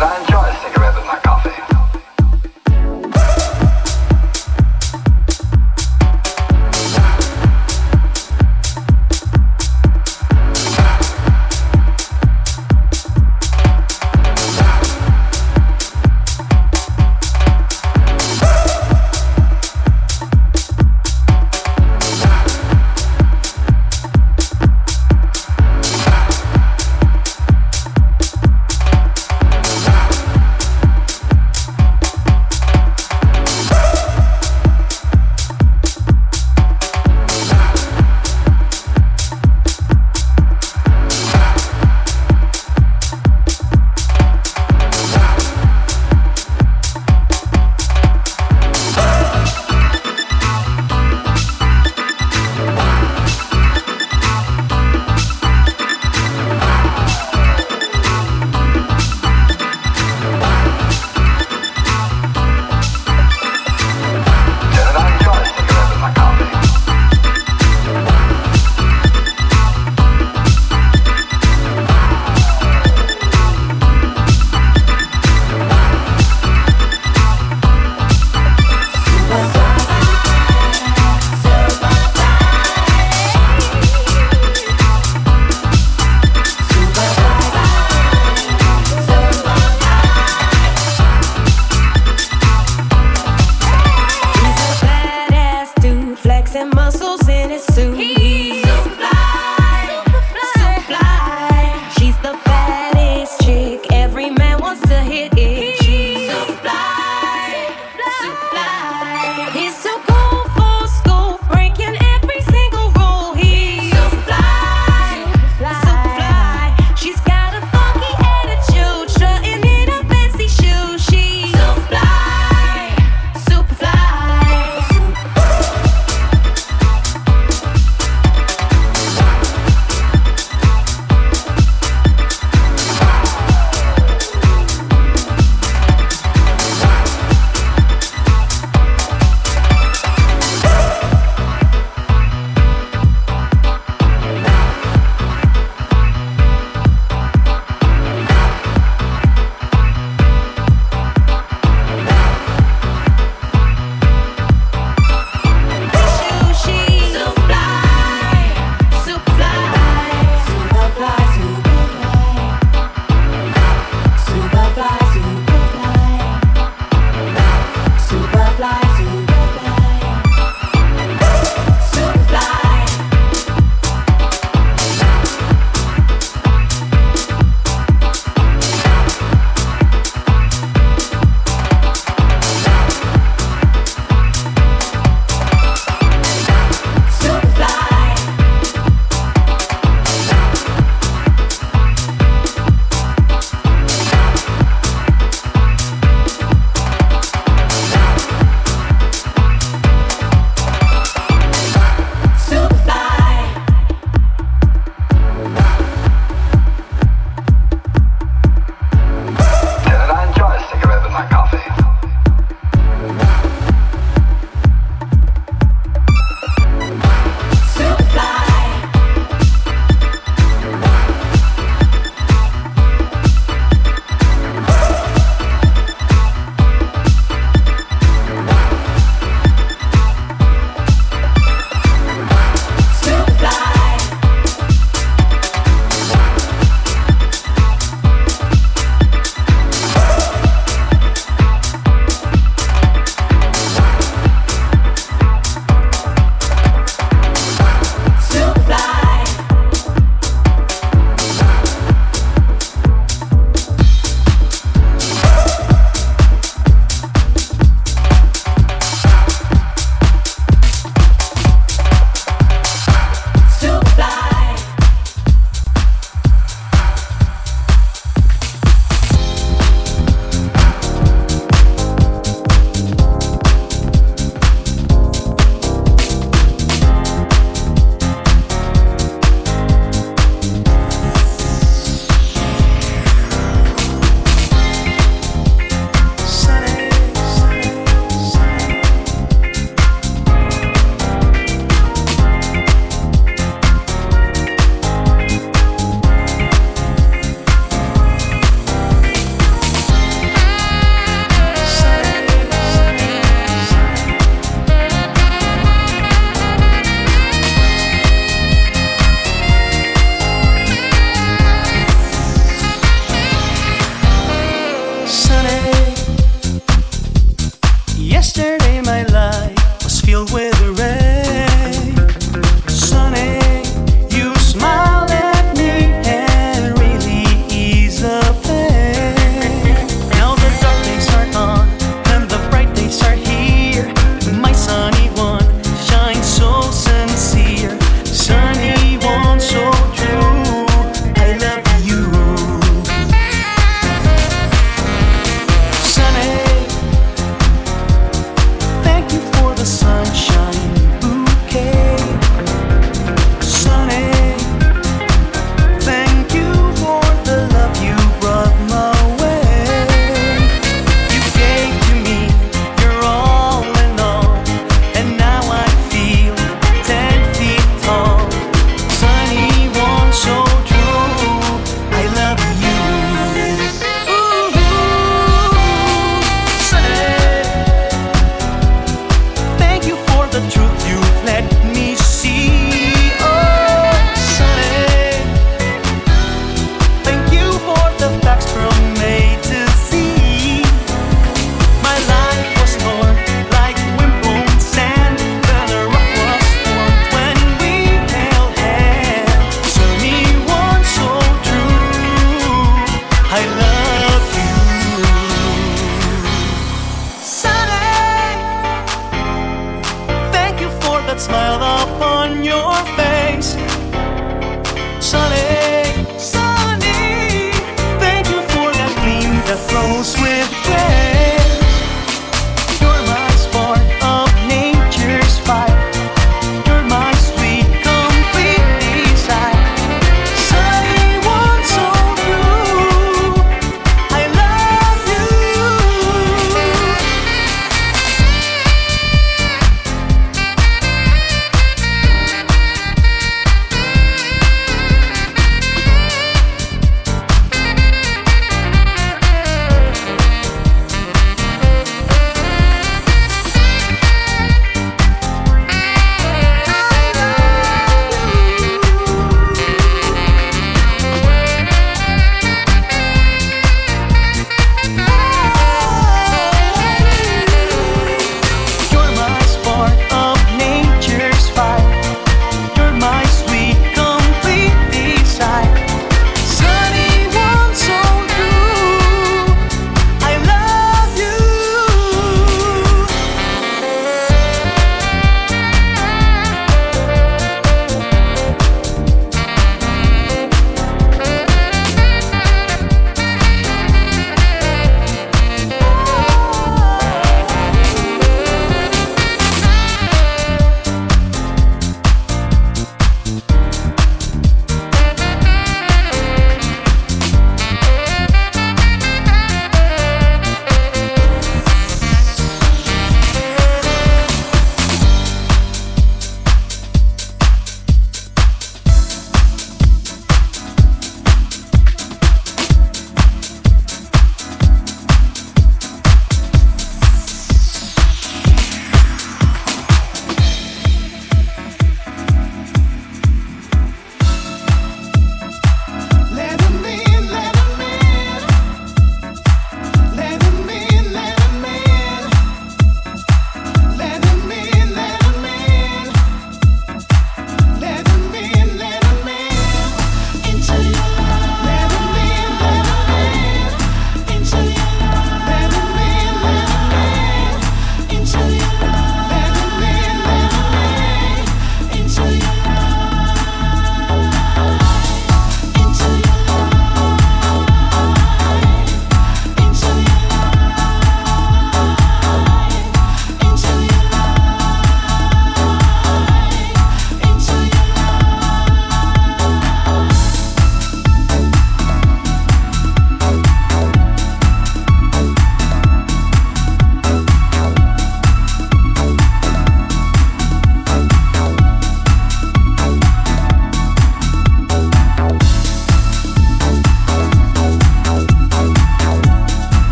and I'm